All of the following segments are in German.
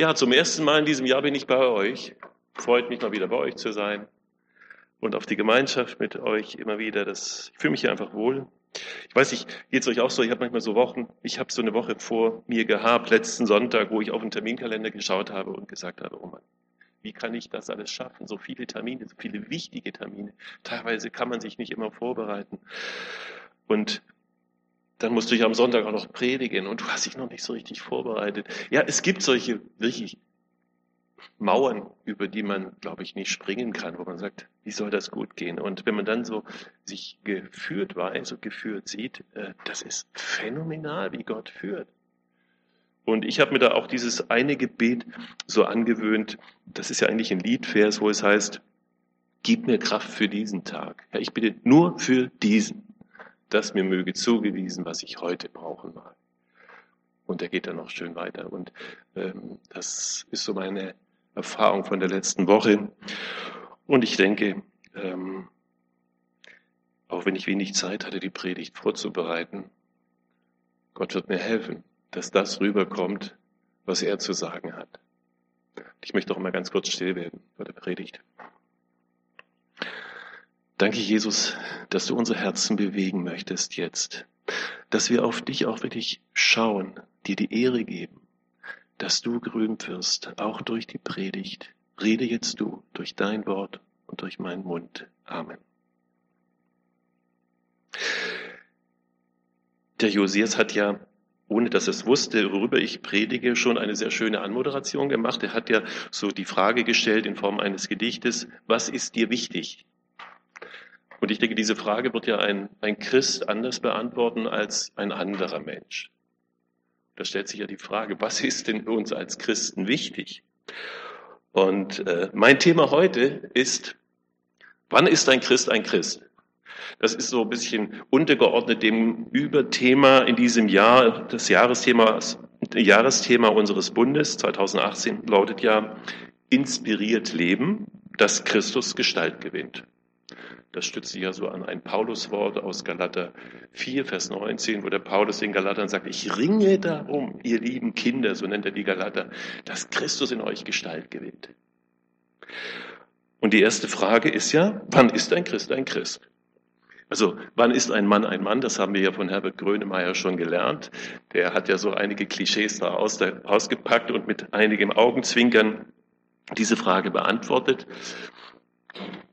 Ja, zum ersten Mal in diesem Jahr bin ich bei euch. Freut mich mal wieder bei euch zu sein und auf die Gemeinschaft mit euch immer wieder. Das, ich fühle mich hier einfach wohl. Ich weiß nicht, geht es euch auch so? Ich habe manchmal so Wochen, ich habe so eine Woche vor mir gehabt, letzten Sonntag, wo ich auf den Terminkalender geschaut habe und gesagt habe, oh Mann, wie kann ich das alles schaffen? So viele Termine, so viele wichtige Termine. Teilweise kann man sich nicht immer vorbereiten. Und dann musst du ja am Sonntag auch noch predigen und du hast dich noch nicht so richtig vorbereitet. Ja, es gibt solche wirklich Mauern, über die man, glaube ich, nicht springen kann, wo man sagt, wie soll das gut gehen? Und wenn man dann so sich geführt weiß und geführt sieht, äh, das ist phänomenal, wie Gott führt. Und ich habe mir da auch dieses eine Gebet so angewöhnt, das ist ja eigentlich ein Liedvers, wo es heißt, gib mir Kraft für diesen Tag. Ja, ich bitte nur für diesen das mir möge zugewiesen, was ich heute brauchen mag. Und er geht dann noch schön weiter. Und ähm, das ist so meine Erfahrung von der letzten Woche. Und ich denke, ähm, auch wenn ich wenig Zeit hatte, die Predigt vorzubereiten, Gott wird mir helfen, dass das rüberkommt, was er zu sagen hat. Ich möchte auch mal ganz kurz still werden vor der Predigt. Danke, Jesus, dass du unsere Herzen bewegen möchtest jetzt. Dass wir auf dich auch wirklich schauen, dir die Ehre geben, dass du gerühmt wirst, auch durch die Predigt. Rede jetzt du durch dein Wort und durch meinen Mund. Amen. Der Josias hat ja, ohne dass er es wusste, worüber ich predige, schon eine sehr schöne Anmoderation gemacht. Er hat ja so die Frage gestellt in Form eines Gedichtes, was ist dir wichtig? Und ich denke, diese Frage wird ja ein, ein Christ anders beantworten als ein anderer Mensch. Da stellt sich ja die Frage, was ist denn uns als Christen wichtig? Und äh, mein Thema heute ist, wann ist ein Christ ein Christ? Das ist so ein bisschen untergeordnet dem Überthema in diesem Jahr, das Jahresthema, Jahresthema unseres Bundes 2018 lautet ja, inspiriert Leben, dass Christus Gestalt gewinnt. Das stützt sich ja so an ein Pauluswort aus Galater 4, Vers 19, wo der Paulus den Galatern sagt, ich ringe darum, ihr lieben Kinder, so nennt er die Galater, dass Christus in euch Gestalt gewinnt. Und die erste Frage ist ja, wann ist ein Christ ein Christ? Also, wann ist ein Mann ein Mann? Das haben wir ja von Herbert Grönemeyer schon gelernt. Der hat ja so einige Klischees da ausgepackt und mit einigem Augenzwinkern diese Frage beantwortet.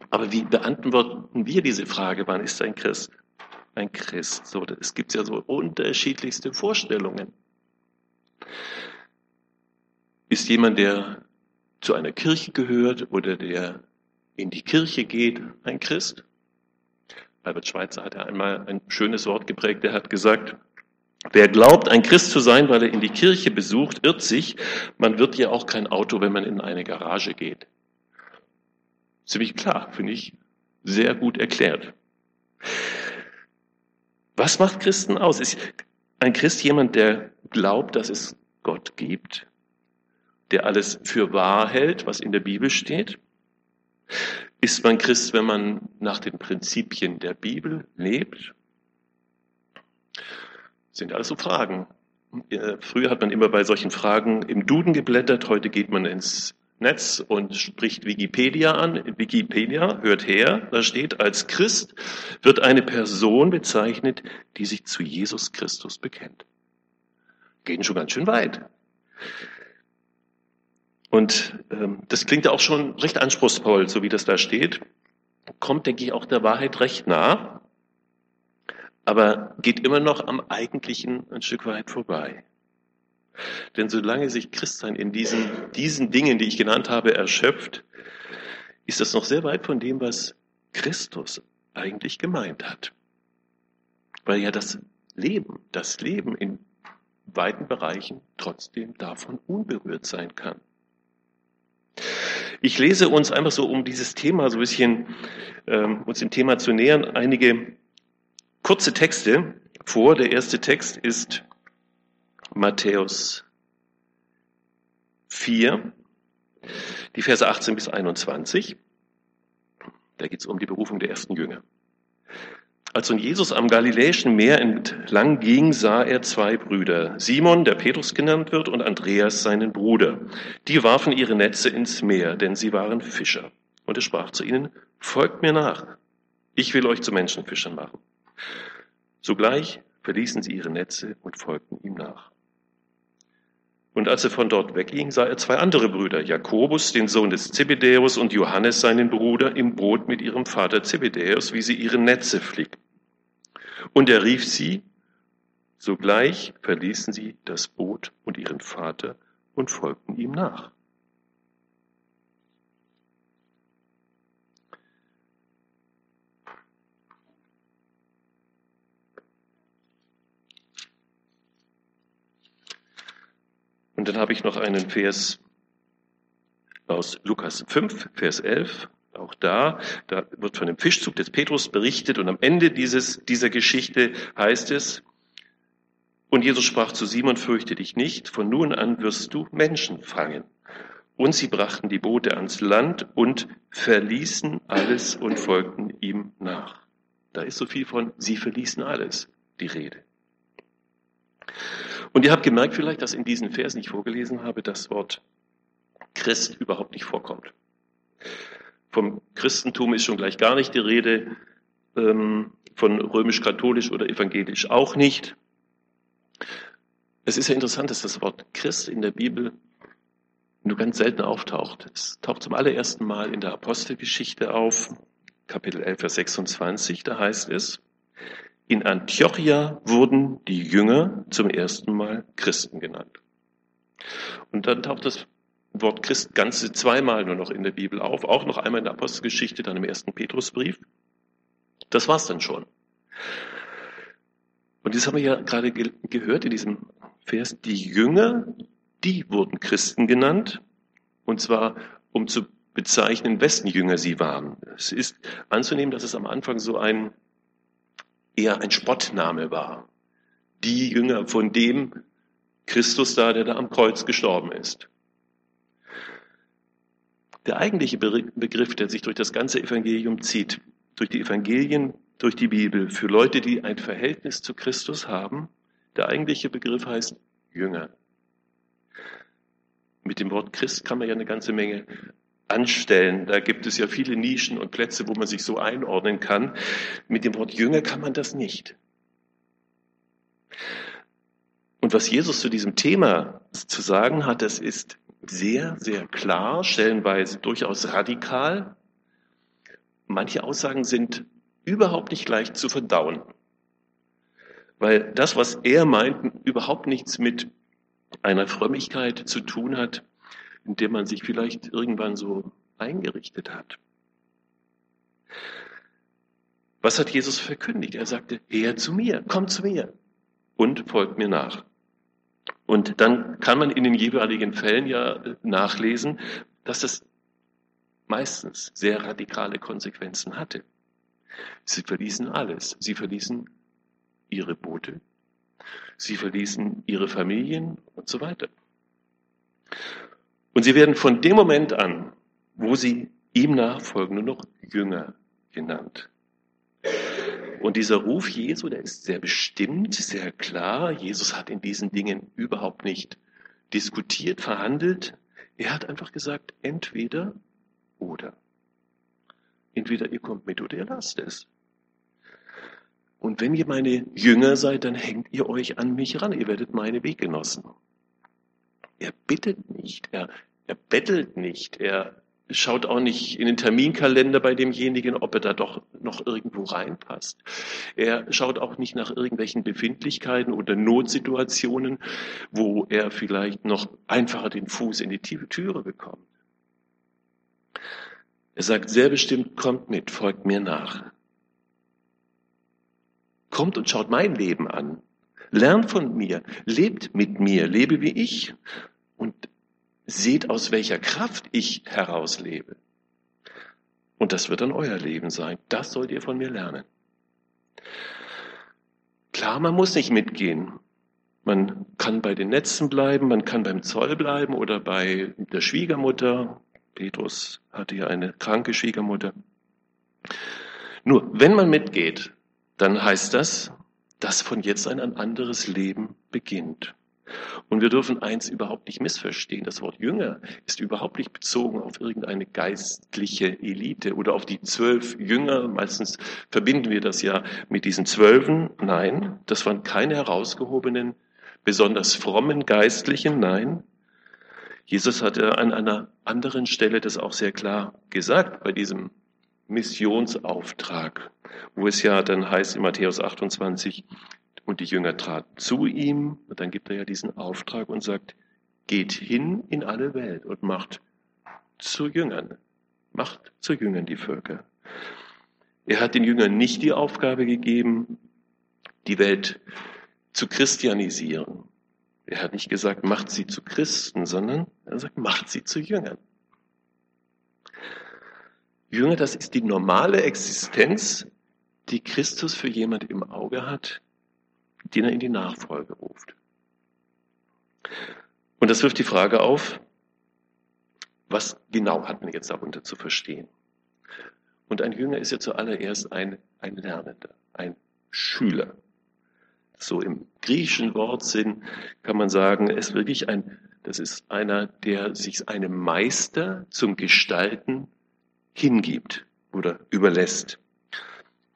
Aber wie beantworten wir diese Frage, wann ist ein Christ ein Christ? So, es gibt ja so unterschiedlichste Vorstellungen. Ist jemand, der zu einer Kirche gehört oder der in die Kirche geht, ein Christ? Albert Schweitzer hat ja einmal ein schönes Wort geprägt, er hat gesagt, Wer glaubt, ein Christ zu sein, weil er in die Kirche besucht, irrt sich. Man wird ja auch kein Auto, wenn man in eine Garage geht. Ziemlich klar, finde ich. Sehr gut erklärt. Was macht Christen aus? Ist ein Christ jemand, der glaubt, dass es Gott gibt, der alles für wahr hält, was in der Bibel steht? Ist man Christ, wenn man nach den Prinzipien der Bibel lebt? Das sind alles so Fragen. Äh, früher hat man immer bei solchen Fragen im Duden geblättert, heute geht man ins Netz und spricht Wikipedia an. Wikipedia hört her, da steht, als Christ wird eine Person bezeichnet, die sich zu Jesus Christus bekennt. Gehen schon ganz schön weit. Und ähm, das klingt ja auch schon recht anspruchsvoll, so wie das da steht. Kommt, denke ich, auch der Wahrheit recht nah, aber geht immer noch am Eigentlichen ein Stück weit vorbei. Denn solange sich Christsein in diesen, diesen Dingen, die ich genannt habe, erschöpft, ist das noch sehr weit von dem, was Christus eigentlich gemeint hat. Weil ja das Leben, das Leben in weiten Bereichen trotzdem davon unberührt sein kann. Ich lese uns einfach so, um dieses Thema so ein bisschen, ähm, uns dem Thema zu nähern, einige kurze Texte vor. Der erste Text ist Matthäus 4, die Verse 18 bis 21. Da geht es um die Berufung der ersten Jünger. Als nun Jesus am Galiläischen Meer entlang ging, sah er zwei Brüder, Simon, der Petrus genannt wird, und Andreas, seinen Bruder. Die warfen ihre Netze ins Meer, denn sie waren Fischer. Und er sprach zu ihnen, folgt mir nach, ich will euch zu Menschenfischern machen. Sogleich verließen sie ihre Netze und folgten ihm nach. Und als er von dort wegging, sah er zwei andere Brüder, Jakobus, den Sohn des Zebedäus, und Johannes, seinen Bruder, im Boot mit ihrem Vater Zebedäus, wie sie ihre Netze flickten. Und er rief sie, sogleich verließen sie das Boot und ihren Vater und folgten ihm nach. Und dann habe ich noch einen Vers aus Lukas 5, Vers 11. Auch da, da wird von dem Fischzug des Petrus berichtet und am Ende dieses, dieser Geschichte heißt es, und Jesus sprach zu Simon, fürchte dich nicht, von nun an wirst du Menschen fangen. Und sie brachten die Boote ans Land und verließen alles und folgten ihm nach. Da ist so viel von, sie verließen alles, die Rede. Und ihr habt gemerkt vielleicht, dass in diesen Versen, die ich vorgelesen habe, das Wort Christ überhaupt nicht vorkommt. Vom Christentum ist schon gleich gar nicht die Rede, ähm, von römisch-katholisch oder evangelisch auch nicht. Es ist ja interessant, dass das Wort Christ in der Bibel nur ganz selten auftaucht. Es taucht zum allerersten Mal in der Apostelgeschichte auf, Kapitel 11, Vers 26, da heißt es, in Antiochia wurden die Jünger zum ersten Mal Christen genannt. Und dann taucht das Wort Christ ganze zweimal nur noch in der Bibel auf, auch noch einmal in der Apostelgeschichte, dann im ersten Petrusbrief. Das war's dann schon. Und das haben wir ja gerade ge gehört in diesem Vers. Die Jünger, die wurden Christen genannt. Und zwar, um zu bezeichnen, wessen Jünger sie waren. Es ist anzunehmen, dass es am Anfang so ein eher ein Spottname war. Die Jünger von dem Christus da, der da am Kreuz gestorben ist. Der eigentliche Begriff, der sich durch das ganze Evangelium zieht, durch die Evangelien, durch die Bibel, für Leute, die ein Verhältnis zu Christus haben, der eigentliche Begriff heißt Jünger. Mit dem Wort Christ kann man ja eine ganze Menge anstellen. Da gibt es ja viele Nischen und Plätze, wo man sich so einordnen kann. Mit dem Wort Jünger kann man das nicht. Und was Jesus zu diesem Thema zu sagen hat, das ist sehr, sehr klar, stellenweise durchaus radikal. Manche Aussagen sind überhaupt nicht leicht zu verdauen, weil das, was er meint, überhaupt nichts mit einer Frömmigkeit zu tun hat, in dem man sich vielleicht irgendwann so eingerichtet hat. Was hat Jesus verkündigt? Er sagte, her zu mir, komm zu mir und folgt mir nach. Und dann kann man in den jeweiligen Fällen ja nachlesen, dass das meistens sehr radikale Konsequenzen hatte. Sie verließen alles. Sie verließen ihre Boote, sie verließen ihre Familien und so weiter. Und sie werden von dem Moment an, wo sie ihm nachfolgen, nur noch Jünger genannt. Und dieser Ruf Jesu, der ist sehr bestimmt, sehr klar. Jesus hat in diesen Dingen überhaupt nicht diskutiert, verhandelt. Er hat einfach gesagt, entweder oder. Entweder ihr kommt mit oder ihr lasst es. Und wenn ihr meine Jünger seid, dann hängt ihr euch an mich ran. Ihr werdet meine Weggenossen. Er bittet nicht, er, er bettelt nicht, er schaut auch nicht in den Terminkalender bei demjenigen, ob er da doch noch irgendwo reinpasst. Er schaut auch nicht nach irgendwelchen Befindlichkeiten oder Notsituationen, wo er vielleicht noch einfacher den Fuß in die tiefe Türe bekommt. Er sagt sehr bestimmt, kommt mit, folgt mir nach. Kommt und schaut mein Leben an. Lernt von mir, lebt mit mir, lebe wie ich und seht, aus welcher Kraft ich herauslebe. Und das wird dann euer Leben sein. Das sollt ihr von mir lernen. Klar, man muss nicht mitgehen. Man kann bei den Netzen bleiben, man kann beim Zoll bleiben oder bei der Schwiegermutter. Petrus hatte ja eine kranke Schwiegermutter. Nur, wenn man mitgeht, dann heißt das, dass von jetzt an ein anderes Leben beginnt. Und wir dürfen eins überhaupt nicht missverstehen. Das Wort Jünger ist überhaupt nicht bezogen auf irgendeine geistliche Elite oder auf die zwölf Jünger. Meistens verbinden wir das ja mit diesen Zwölfen. Nein, das waren keine herausgehobenen, besonders frommen Geistlichen. Nein. Jesus hatte an einer anderen Stelle das auch sehr klar gesagt bei diesem Missionsauftrag, wo es ja dann heißt in Matthäus 28, und die Jünger traten zu ihm, und dann gibt er ja diesen Auftrag und sagt, geht hin in alle Welt und macht zu Jüngern, macht zu Jüngern die Völker. Er hat den Jüngern nicht die Aufgabe gegeben, die Welt zu christianisieren. Er hat nicht gesagt, macht sie zu Christen, sondern er sagt, macht sie zu Jüngern. Jünger, das ist die normale Existenz, die Christus für jemand im Auge hat, den er in die Nachfolge ruft. Und das wirft die Frage auf, was genau hat man jetzt darunter zu verstehen? Und ein Jünger ist ja zuallererst ein, ein Lernender, ein Schüler. So im griechischen Wortsinn kann man sagen, es ist wirklich ein, das ist einer, der sich einem Meister zum Gestalten hingibt oder überlässt.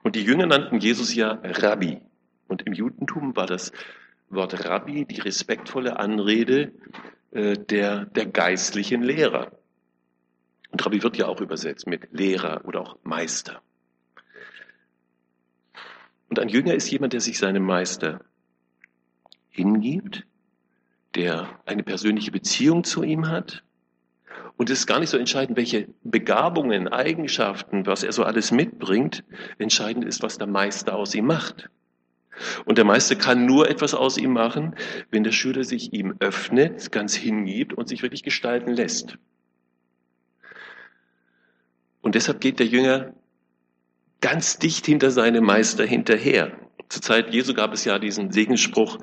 Und die Jünger nannten Jesus ja Rabbi. Und im Judentum war das Wort Rabbi die respektvolle Anrede äh, der, der geistlichen Lehrer. Und Rabbi wird ja auch übersetzt mit Lehrer oder auch Meister. Und ein Jünger ist jemand, der sich seinem Meister hingibt, der eine persönliche Beziehung zu ihm hat. Und es ist gar nicht so entscheidend, welche Begabungen, Eigenschaften, was er so alles mitbringt. Entscheidend ist, was der Meister aus ihm macht. Und der Meister kann nur etwas aus ihm machen, wenn der Schüler sich ihm öffnet, ganz hingibt und sich wirklich gestalten lässt. Und deshalb geht der Jünger ganz dicht hinter seinem Meister hinterher. Zur Zeit Jesu gab es ja diesen Segensspruch,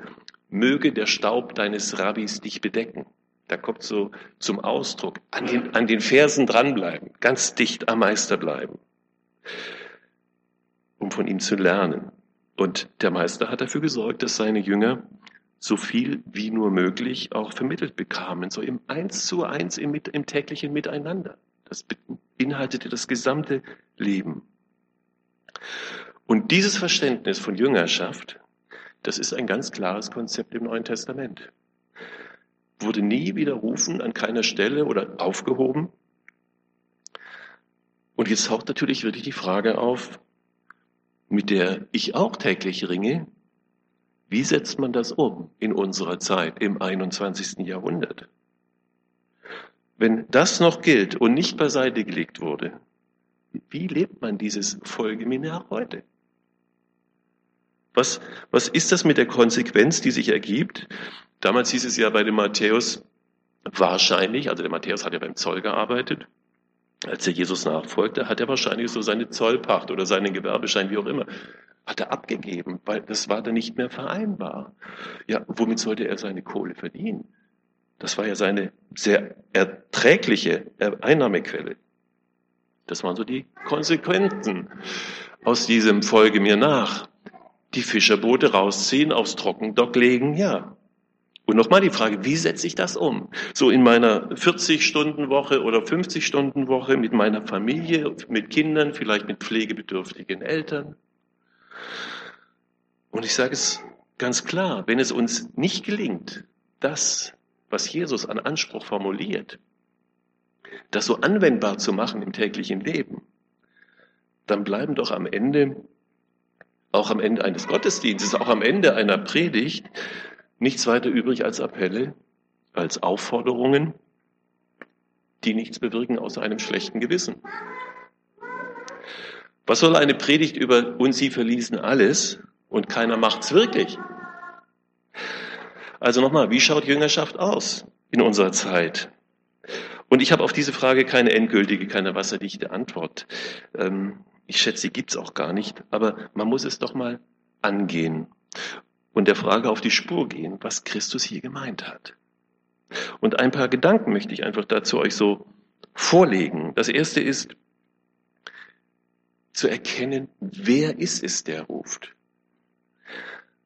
möge der Staub deines Rabbis dich bedecken. Da kommt so zum Ausdruck, an den, an den Fersen dranbleiben, ganz dicht am Meister bleiben, um von ihm zu lernen. Und der Meister hat dafür gesorgt, dass seine Jünger so viel wie nur möglich auch vermittelt bekamen, so im Eins zu Eins im, im täglichen Miteinander. Das beinhaltete das gesamte Leben. Und dieses Verständnis von Jüngerschaft, das ist ein ganz klares Konzept im Neuen Testament. Wurde nie widerrufen an keiner Stelle oder aufgehoben. Und jetzt taucht natürlich wirklich die Frage auf, mit der ich auch täglich ringe, wie setzt man das um in unserer Zeit im 21. Jahrhundert? Wenn das noch gilt und nicht beiseite gelegt wurde, wie lebt man dieses Folgeminar heute? Was, was ist das mit der Konsequenz, die sich ergibt? Damals hieß es ja bei dem Matthäus wahrscheinlich, also der Matthäus hat ja beim Zoll gearbeitet, als er Jesus nachfolgte, hat er wahrscheinlich so seine Zollpacht oder seinen Gewerbeschein, wie auch immer, hat er abgegeben, weil das war dann nicht mehr vereinbar. Ja, womit sollte er seine Kohle verdienen? Das war ja seine sehr erträgliche Einnahmequelle. Das waren so die Konsequenzen aus diesem Folge mir nach. Die Fischerboote rausziehen, aufs Trockendock legen, ja. Und nochmal die Frage, wie setze ich das um? So in meiner 40-Stunden-Woche oder 50-Stunden-Woche mit meiner Familie, mit Kindern, vielleicht mit pflegebedürftigen Eltern. Und ich sage es ganz klar, wenn es uns nicht gelingt, das, was Jesus an Anspruch formuliert, das so anwendbar zu machen im täglichen Leben, dann bleiben doch am Ende, auch am Ende eines Gottesdienstes, auch am Ende einer Predigt, nichts weiter übrig als Appelle, als Aufforderungen, die nichts bewirken außer einem schlechten Gewissen. Was soll eine Predigt über und sie verließen alles und keiner macht's wirklich? Also nochmal, wie schaut Jüngerschaft aus in unserer Zeit? Und ich habe auf diese Frage keine endgültige, keine wasserdichte Antwort. Ähm, ich schätze, sie gibt's auch gar nicht, aber man muss es doch mal angehen und der Frage auf die Spur gehen, was Christus hier gemeint hat. Und ein paar Gedanken möchte ich einfach dazu euch so vorlegen. Das erste ist, zu erkennen, wer ist es, der ruft.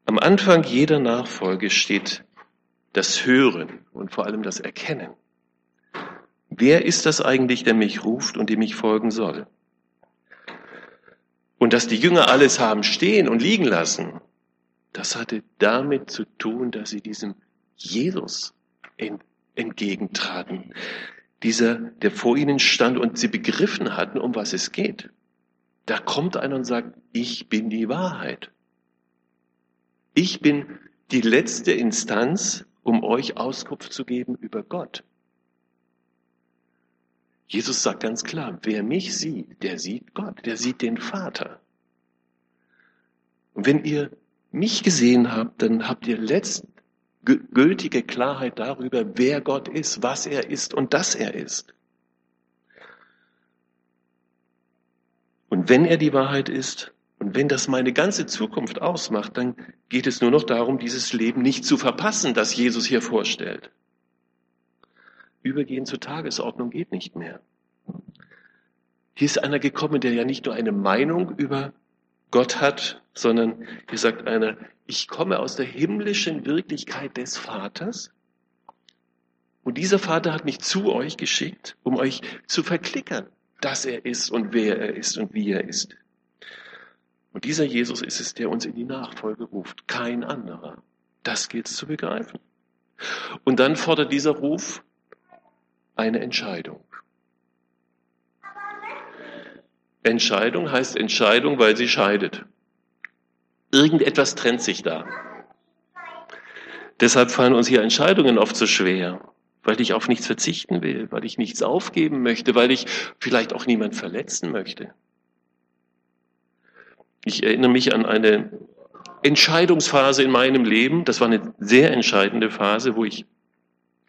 Am Anfang jeder Nachfolge steht das Hören und vor allem das Erkennen. Wer ist das eigentlich, der mich ruft und dem ich folgen soll? Und dass die Jünger alles haben stehen und liegen lassen, das hatte damit zu tun, dass sie diesem Jesus entgegentraten. Dieser, der vor ihnen stand und sie begriffen hatten, um was es geht. Da kommt einer und sagt, ich bin die Wahrheit. Ich bin die letzte Instanz, um euch Auskunft zu geben über Gott. Jesus sagt ganz klar, wer mich sieht, der sieht Gott, der sieht den Vater. Und wenn ihr mich gesehen habt, dann habt ihr letzt gültige Klarheit darüber, wer Gott ist, was er ist und dass er ist. Und wenn er die Wahrheit ist und wenn das meine ganze Zukunft ausmacht, dann geht es nur noch darum, dieses Leben nicht zu verpassen, das Jesus hier vorstellt. Übergehen zur Tagesordnung geht nicht mehr. Hier ist einer gekommen, der ja nicht nur eine Meinung über Gott hat, sondern hier sagt einer, ich komme aus der himmlischen Wirklichkeit des Vaters und dieser Vater hat mich zu euch geschickt, um euch zu verklickern, dass er ist und wer er ist und wie er ist. Und dieser Jesus ist es, der uns in die Nachfolge ruft, kein anderer. Das gilt zu begreifen. Und dann fordert dieser Ruf eine Entscheidung. Entscheidung heißt Entscheidung, weil sie scheidet. Irgendetwas trennt sich da. Deshalb fallen uns hier Entscheidungen oft so schwer, weil ich auf nichts verzichten will, weil ich nichts aufgeben möchte, weil ich vielleicht auch niemand verletzen möchte. Ich erinnere mich an eine Entscheidungsphase in meinem Leben. Das war eine sehr entscheidende Phase, wo ich,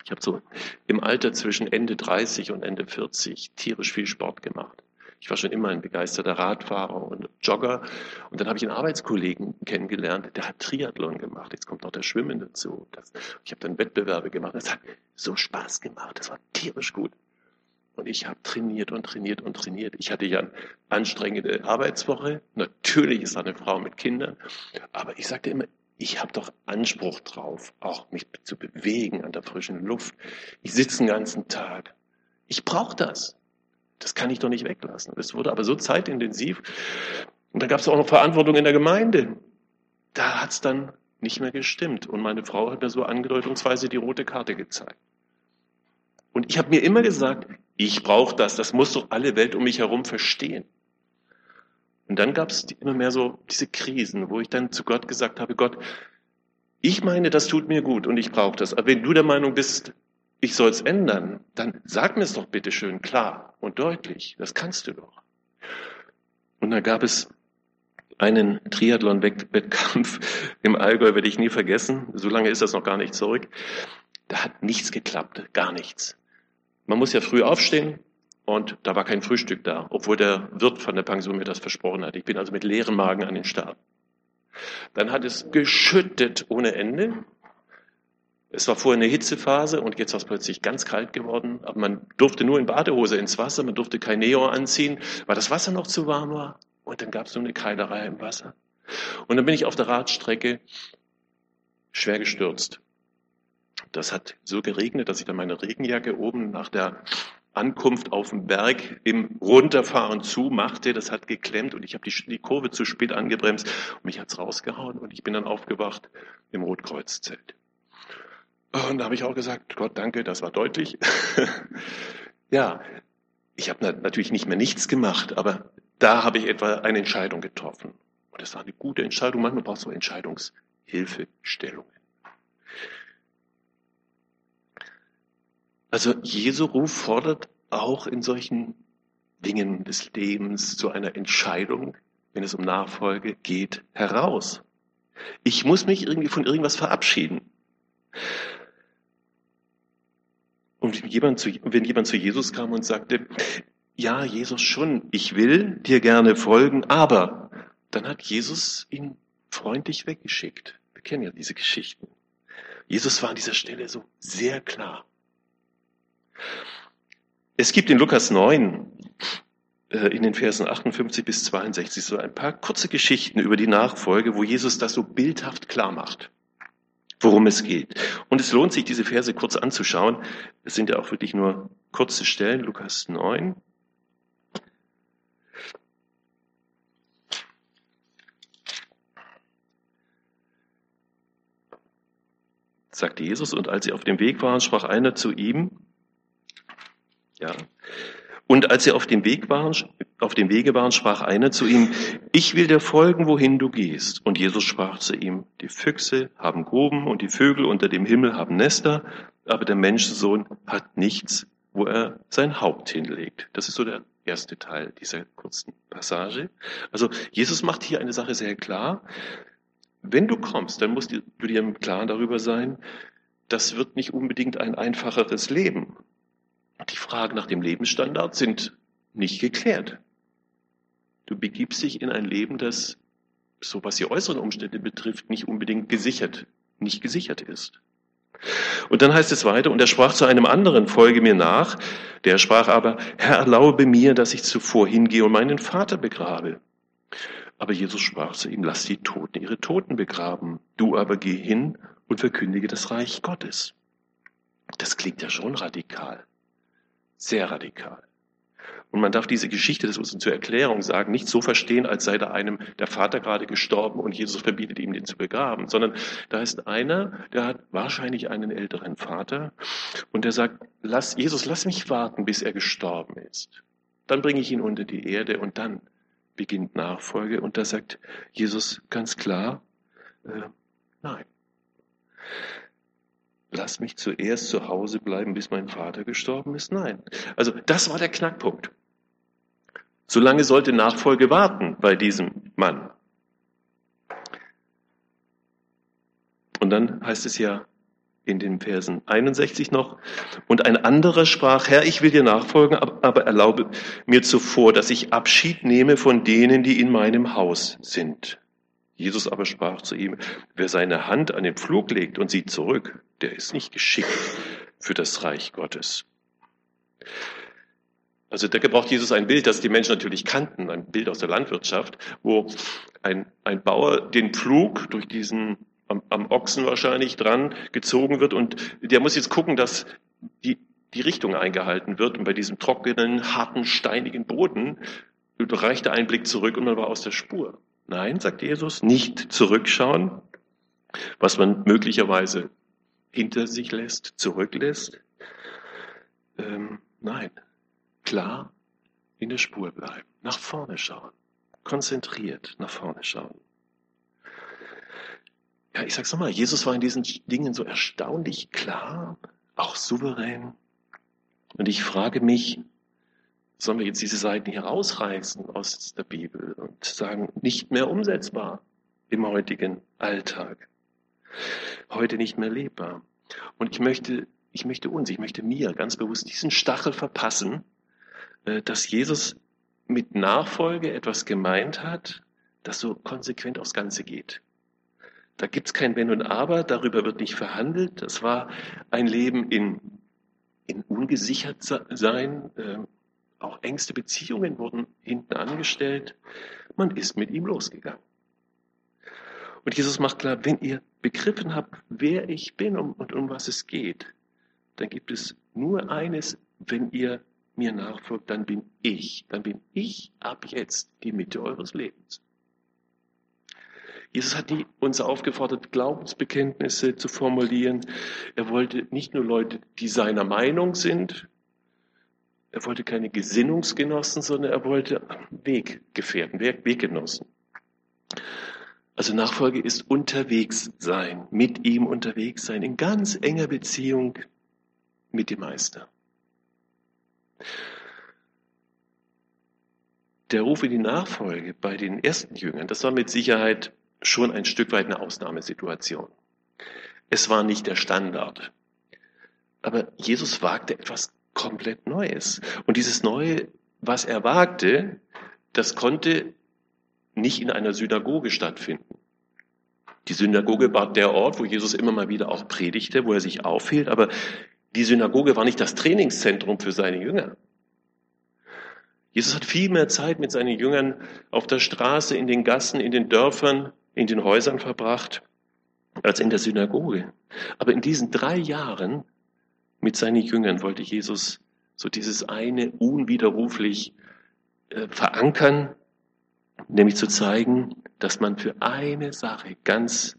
ich habe so im Alter zwischen Ende 30 und Ende 40 tierisch viel Sport gemacht. Ich war schon immer ein begeisterter Radfahrer und Jogger. Und dann habe ich einen Arbeitskollegen kennengelernt, der hat Triathlon gemacht. Jetzt kommt noch das Schwimmen dazu. Das, ich habe dann Wettbewerbe gemacht. Das hat so Spaß gemacht. Das war tierisch gut. Und ich habe trainiert und trainiert und trainiert. Ich hatte ja eine anstrengende Arbeitswoche. Natürlich ist eine Frau mit Kindern. Aber ich sagte immer, ich habe doch Anspruch drauf, auch mich zu bewegen an der frischen Luft. Ich sitze den ganzen Tag. Ich brauche das. Das kann ich doch nicht weglassen. Es wurde aber so zeitintensiv. Und da gab es auch noch Verantwortung in der Gemeinde. Da hat es dann nicht mehr gestimmt. Und meine Frau hat mir so angedeutungsweise die rote Karte gezeigt. Und ich habe mir immer gesagt, ich brauche das, das muss doch alle Welt um mich herum verstehen. Und dann gab es immer mehr so diese Krisen, wo ich dann zu Gott gesagt habe, Gott, ich meine, das tut mir gut und ich brauche das. Aber wenn du der Meinung bist, ich soll es ändern, dann sag mir es doch bitte schön klar und deutlich. Das kannst du doch. Und da gab es einen Triathlon-Wettkampf im Allgäu, werde ich nie vergessen. So lange ist das noch gar nicht zurück. Da hat nichts geklappt, gar nichts. Man muss ja früh aufstehen und da war kein Frühstück da, obwohl der Wirt von der Pension mir das versprochen hat. Ich bin also mit leerem Magen an den Start. Dann hat es geschüttet ohne Ende es war vorher eine Hitzephase und jetzt war es plötzlich ganz kalt geworden. Aber man durfte nur in Badehose ins Wasser, man durfte kein Neo anziehen, weil das Wasser noch zu warm war. Und dann gab es so eine Keilerei im Wasser. Und dann bin ich auf der Radstrecke schwer gestürzt. Das hat so geregnet, dass ich dann meine Regenjacke oben nach der Ankunft auf dem Berg im Runterfahren zumachte. Das hat geklemmt und ich habe die, die, Kurve zu spät angebremst und mich hat's rausgehauen und ich bin dann aufgewacht im Rotkreuzzelt. Und da habe ich auch gesagt, Gott, danke, das war deutlich. ja, ich habe natürlich nicht mehr nichts gemacht, aber da habe ich etwa eine Entscheidung getroffen. Und das war eine gute Entscheidung. Manchmal brauchst du Entscheidungshilfestellungen. Also Jesu Ruf fordert auch in solchen Dingen des Lebens zu einer Entscheidung, wenn es um Nachfolge geht, heraus. Ich muss mich irgendwie von irgendwas verabschieden. Und jemand zu, wenn jemand zu Jesus kam und sagte, ja, Jesus schon, ich will dir gerne folgen, aber dann hat Jesus ihn freundlich weggeschickt. Wir kennen ja diese Geschichten. Jesus war an dieser Stelle so sehr klar. Es gibt in Lukas 9 äh, in den Versen 58 bis 62 so ein paar kurze Geschichten über die Nachfolge, wo Jesus das so bildhaft klar macht, worum es geht. Und es lohnt sich, diese Verse kurz anzuschauen. Es sind ja auch wirklich nur kurze Stellen, Lukas 9. sagte Jesus, und als sie auf dem Weg waren, sprach einer zu ihm, ja, und als sie auf dem Weg waren, auf dem Wege waren, sprach einer zu ihm, ich will dir folgen, wohin du gehst. Und Jesus sprach zu ihm, die Füchse haben Gruben und die Vögel unter dem Himmel haben Nester, aber der Menschensohn hat nichts, wo er sein Haupt hinlegt. Das ist so der erste Teil dieser kurzen Passage. Also Jesus macht hier eine Sache sehr klar. Wenn du kommst, dann musst du dir im Klaren darüber sein, das wird nicht unbedingt ein einfacheres Leben. Die Fragen nach dem Lebensstandard sind nicht geklärt. Du begibst dich in ein Leben, das, so was die äußeren Umstände betrifft, nicht unbedingt gesichert, nicht gesichert ist. Und dann heißt es weiter, und er sprach zu einem anderen, folge mir nach. Der sprach aber, Herr, erlaube mir, dass ich zuvor hingehe und meinen Vater begrabe. Aber Jesus sprach zu ihm, lass die Toten ihre Toten begraben. Du aber geh hin und verkündige das Reich Gottes. Das klingt ja schon radikal. Sehr radikal. Und man darf diese Geschichte, das muss man zur Erklärung sagen, nicht so verstehen, als sei da einem der Vater gerade gestorben und Jesus verbietet ihm, den zu begraben, sondern da ist einer, der hat wahrscheinlich einen älteren Vater und der sagt, lass, Jesus, lass mich warten, bis er gestorben ist. Dann bringe ich ihn unter die Erde und dann beginnt Nachfolge. Und da sagt Jesus ganz klar, äh, nein. Lass mich zuerst zu Hause bleiben, bis mein Vater gestorben ist? Nein. Also das war der Knackpunkt. Solange sollte Nachfolge warten bei diesem Mann. Und dann heißt es ja, in den Versen 61 noch. Und ein anderer sprach, Herr, ich will dir nachfolgen, aber erlaube mir zuvor, dass ich Abschied nehme von denen, die in meinem Haus sind. Jesus aber sprach zu ihm, wer seine Hand an den Pflug legt und sieht zurück, der ist nicht geschickt für das Reich Gottes. Also da gebraucht Jesus ein Bild, das die Menschen natürlich kannten, ein Bild aus der Landwirtschaft, wo ein, ein Bauer den Pflug durch diesen am, am Ochsen wahrscheinlich dran gezogen wird und der muss jetzt gucken, dass die, die Richtung eingehalten wird und bei diesem trockenen, harten, steinigen Boden reicht der Einblick zurück und man war aus der Spur. Nein, sagt Jesus, nicht zurückschauen, was man möglicherweise hinter sich lässt, zurücklässt. Ähm, nein, klar in der Spur bleiben, nach vorne schauen, konzentriert nach vorne schauen. Ja, ich sag's nochmal, Jesus war in diesen Dingen so erstaunlich klar, auch souverän. Und ich frage mich, sollen wir jetzt diese Seiten hier rausreißen aus der Bibel und sagen, nicht mehr umsetzbar im heutigen Alltag, heute nicht mehr lebbar. Und ich möchte, ich möchte uns, ich möchte mir ganz bewusst diesen Stachel verpassen, äh, dass Jesus mit Nachfolge etwas gemeint hat, das so konsequent aufs Ganze geht. Da gibt es kein Wenn und Aber, darüber wird nicht verhandelt. Das war ein Leben in, in ungesichert sein. Äh, auch engste Beziehungen wurden hinten angestellt. Man ist mit ihm losgegangen. Und Jesus macht klar, wenn ihr begriffen habt, wer ich bin und, um was es geht, dann gibt es nur eines, wenn ihr mir nachfolgt, dann bin ich, dann bin ich ab jetzt die Mitte eures Lebens. Jesus hat die, uns aufgefordert, Glaubensbekenntnisse zu formulieren. Er wollte nicht nur Leute, die seiner Meinung sind, er wollte keine Gesinnungsgenossen, sondern er wollte Weggefährten, Weggenossen. Also Nachfolge ist unterwegs sein, mit ihm unterwegs sein, in ganz enger Beziehung mit dem Meister. Der Ruf in die Nachfolge bei den ersten Jüngern, das war mit Sicherheit schon ein Stück weit eine Ausnahmesituation. Es war nicht der Standard. Aber Jesus wagte etwas komplett Neues. Und dieses Neue, was er wagte, das konnte nicht in einer Synagoge stattfinden. Die Synagoge war der Ort, wo Jesus immer mal wieder auch predigte, wo er sich aufhielt, aber die Synagoge war nicht das Trainingszentrum für seine Jünger. Jesus hat viel mehr Zeit mit seinen Jüngern auf der Straße, in den Gassen, in den Dörfern, in den Häusern verbracht, als in der Synagoge. Aber in diesen drei Jahren mit seinen Jüngern wollte Jesus so dieses eine unwiderruflich äh, verankern, nämlich zu zeigen, dass man für eine Sache ganz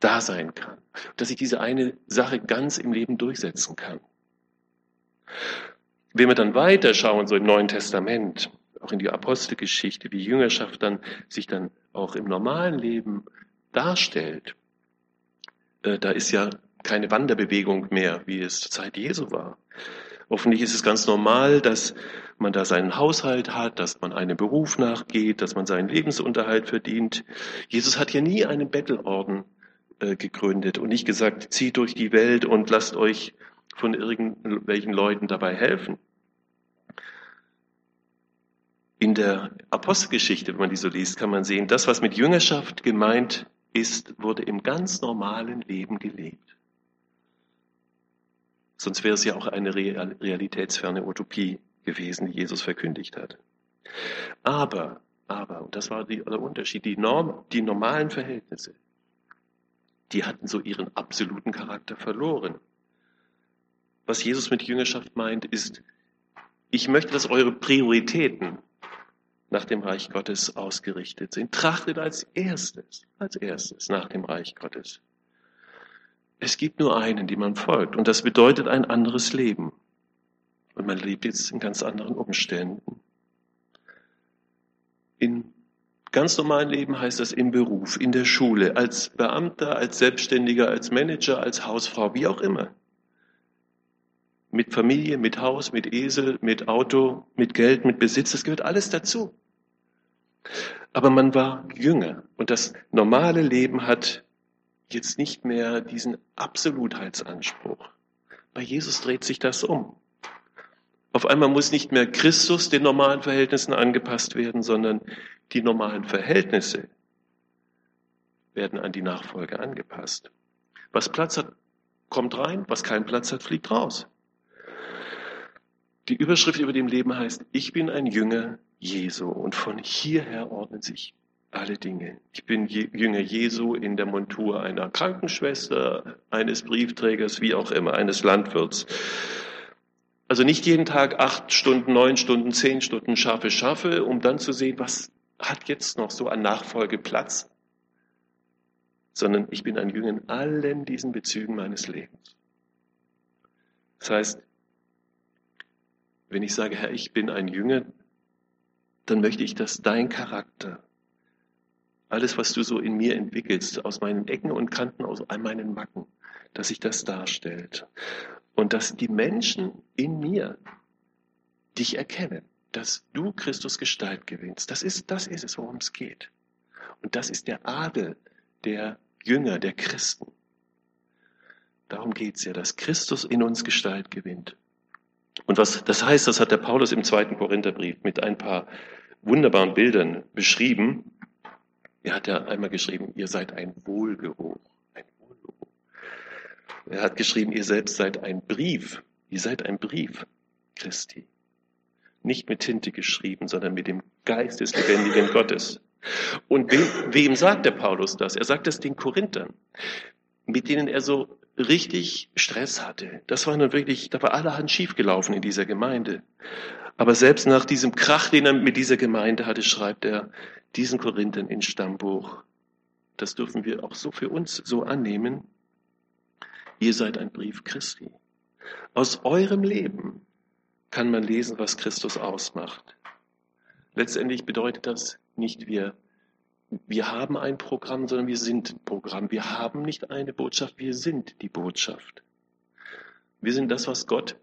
da sein kann, dass ich diese eine Sache ganz im Leben durchsetzen kann. Wenn wir dann weiterschauen, so im Neuen Testament, auch in die Apostelgeschichte, wie Jüngerschaft dann sich dann auch im normalen Leben darstellt, äh, da ist ja keine Wanderbewegung mehr, wie es zur Zeit Jesu war. Hoffentlich ist es ganz normal, dass man da seinen Haushalt hat, dass man einem Beruf nachgeht, dass man seinen Lebensunterhalt verdient. Jesus hat hier nie einen Bettelorden äh, gegründet und nicht gesagt, zieht durch die Welt und lasst euch von irgendwelchen Leuten dabei helfen. In der Apostelgeschichte, wenn man die so liest, kann man sehen, das, was mit Jüngerschaft gemeint ist, wurde im ganz normalen Leben gelebt. Sonst wäre es ja auch eine realitätsferne Utopie gewesen, die Jesus verkündigt hat. Aber, aber, und das war der Unterschied, die, Norm, die normalen Verhältnisse, die hatten so ihren absoluten Charakter verloren. Was Jesus mit Jüngerschaft meint, ist, ich möchte, dass eure Prioritäten nach dem Reich Gottes ausgerichtet sind. Trachtet als erstes, als erstes nach dem Reich Gottes. Es gibt nur einen, dem man folgt, und das bedeutet ein anderes Leben. Und man lebt jetzt in ganz anderen Umständen. In ganz normalen Leben heißt das im Beruf, in der Schule, als Beamter, als Selbstständiger, als Manager, als Hausfrau, wie auch immer mit Familie, mit Haus, mit Esel, mit Auto, mit Geld, mit Besitz, das gehört alles dazu. Aber man war jünger und das normale Leben hat jetzt nicht mehr diesen Absolutheitsanspruch. Bei Jesus dreht sich das um. Auf einmal muss nicht mehr Christus den normalen Verhältnissen angepasst werden, sondern die normalen Verhältnisse werden an die Nachfolge angepasst. Was Platz hat, kommt rein, was keinen Platz hat, fliegt raus. Die Überschrift über dem Leben heißt, ich bin ein Jünger Jesu und von hierher ordnen sich alle Dinge. Ich bin Jünger Jesu in der Montur einer Krankenschwester, eines Briefträgers, wie auch immer, eines Landwirts. Also nicht jeden Tag acht Stunden, neun Stunden, zehn Stunden schaffe, schaffe, um dann zu sehen, was hat jetzt noch so an Nachfolge Platz, sondern ich bin ein Jünger in allen diesen Bezügen meines Lebens. Das heißt, wenn ich sage, Herr, ich bin ein Jünger, dann möchte ich, dass dein Charakter, alles, was du so in mir entwickelst, aus meinen Ecken und Kanten, aus all meinen Macken, dass sich das darstellt. Und dass die Menschen in mir dich erkennen, dass du Christus Gestalt gewinnst. Das ist, das ist es, worum es geht. Und das ist der Adel der Jünger, der Christen. Darum geht es ja, dass Christus in uns Gestalt gewinnt. Und was das heißt, das hat der Paulus im zweiten Korintherbrief mit ein paar wunderbaren Bildern beschrieben. Er hat ja einmal geschrieben, ihr seid ein Wohlgeruch. Ein Wohlgeruch. Er hat geschrieben, ihr selbst seid ein Brief. Ihr seid ein Brief Christi. Nicht mit Tinte geschrieben, sondern mit dem Geist des lebendigen Gottes. Und wem, wem sagt der Paulus das? Er sagt es den Korinthern, mit denen er so richtig Stress hatte. Das war nun wirklich, da war allerhand schiefgelaufen in dieser Gemeinde. Aber selbst nach diesem Krach, den er mit dieser Gemeinde hatte, schreibt er diesen Korinthern in Stammbuch. Das dürfen wir auch so für uns so annehmen. Ihr seid ein Brief Christi. Aus eurem Leben kann man lesen, was Christus ausmacht. Letztendlich bedeutet das nicht, wir wir haben ein Programm, sondern wir sind Programm. Wir haben nicht eine Botschaft, wir sind die Botschaft. Wir sind das, was Gott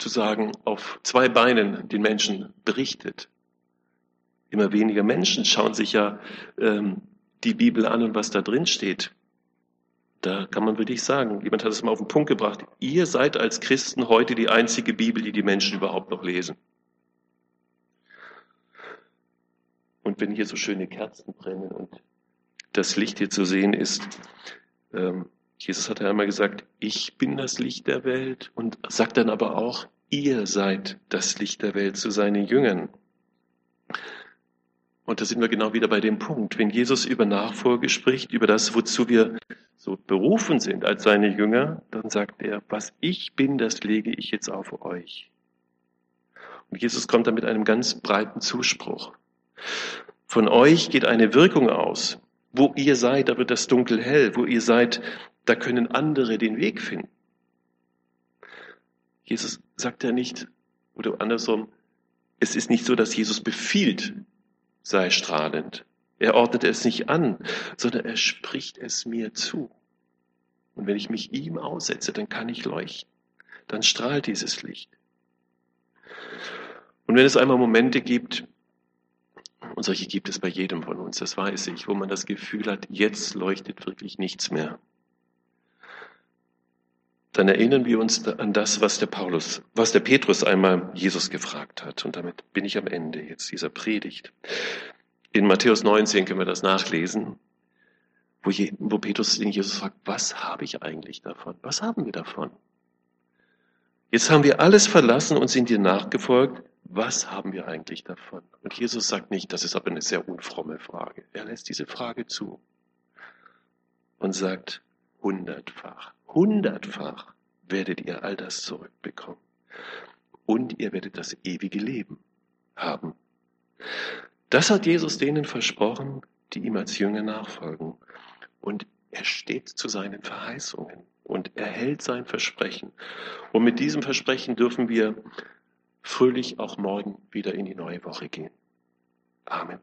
sozusagen auf zwei Beinen den Menschen berichtet. Immer weniger Menschen schauen sich ja ähm, die Bibel an und was da drin steht. Da kann man wirklich sagen, jemand hat es mal auf den Punkt gebracht, ihr seid als Christen heute die einzige Bibel, die die Menschen überhaupt noch lesen. Und wenn hier so schöne Kerzen brennen und das Licht hier zu sehen ist, ähm, Jesus hat ja einmal gesagt, ich bin das Licht der Welt und sagt dann aber auch, ihr seid das Licht der Welt zu seinen Jüngern. Und da sind wir genau wieder bei dem Punkt. Wenn Jesus über Nachfolge spricht, über das, wozu wir so berufen sind als seine Jünger, dann sagt er, was ich bin, das lege ich jetzt auf euch. Und Jesus kommt dann mit einem ganz breiten Zuspruch. Von euch geht eine Wirkung aus. Wo ihr seid, da wird das Dunkel hell. Wo ihr seid, da können andere den Weg finden. Jesus sagt ja nicht, oder andersrum, es ist nicht so, dass Jesus befiehlt, sei strahlend. Er ordnet es nicht an, sondern er spricht es mir zu. Und wenn ich mich ihm aussetze, dann kann ich leuchten. Dann strahlt dieses Licht. Und wenn es einmal Momente gibt, und solche gibt es bei jedem von uns, das weiß ich, wo man das Gefühl hat, jetzt leuchtet wirklich nichts mehr, dann erinnern wir uns an das, was der Paulus, was der Petrus einmal Jesus gefragt hat. Und damit bin ich am Ende jetzt dieser Predigt. In Matthäus 19 können wir das nachlesen, wo, je, wo Petrus den Jesus fragt, was habe ich eigentlich davon? Was haben wir davon? Jetzt haben wir alles verlassen und sind dir nachgefolgt. Was haben wir eigentlich davon? Und Jesus sagt nicht, das ist aber eine sehr unfromme Frage. Er lässt diese Frage zu und sagt hundertfach. Hundertfach werdet ihr all das zurückbekommen. Und ihr werdet das ewige Leben haben. Das hat Jesus denen versprochen, die ihm als Jünger nachfolgen. Und er steht zu seinen Verheißungen und er hält sein Versprechen. Und mit diesem Versprechen dürfen wir fröhlich auch morgen wieder in die neue Woche gehen. Amen.